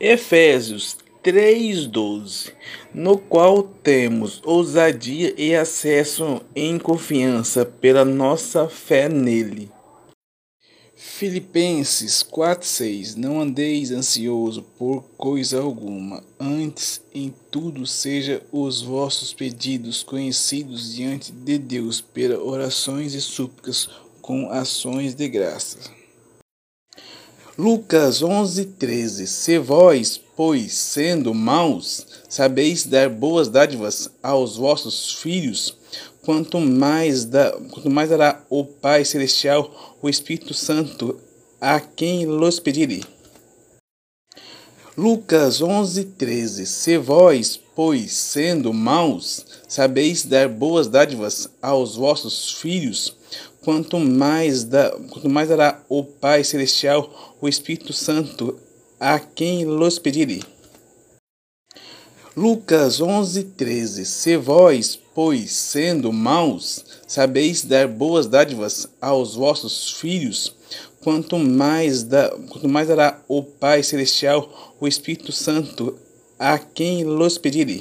Efésios 3:12, no qual temos ousadia e acesso em confiança pela nossa fé nele. Filipenses 4:6 Não andeis ansioso por coisa alguma, antes em tudo seja os vossos pedidos conhecidos diante de Deus pelas orações e súplicas com ações de graça. Lucas 11:13 Se vós, pois, sendo maus, sabeis dar boas dádivas aos vossos filhos, quanto mais, da, quanto mais dará o Pai Celestial o Espírito Santo a quem los pedirem. Lucas 11:13 Se vós, pois, sendo maus, sabeis dar boas dádivas aos vossos filhos, quanto mais, da, quanto mais dará o Pai Celestial o Espírito Santo a quem los pedirem. Lucas 11:13 Se vós, pois, sendo maus, sabeis dar boas dádivas aos vossos filhos, quanto mais, da, quanto mais dará o Pai Celestial o Espírito Santo a quem los pedirem.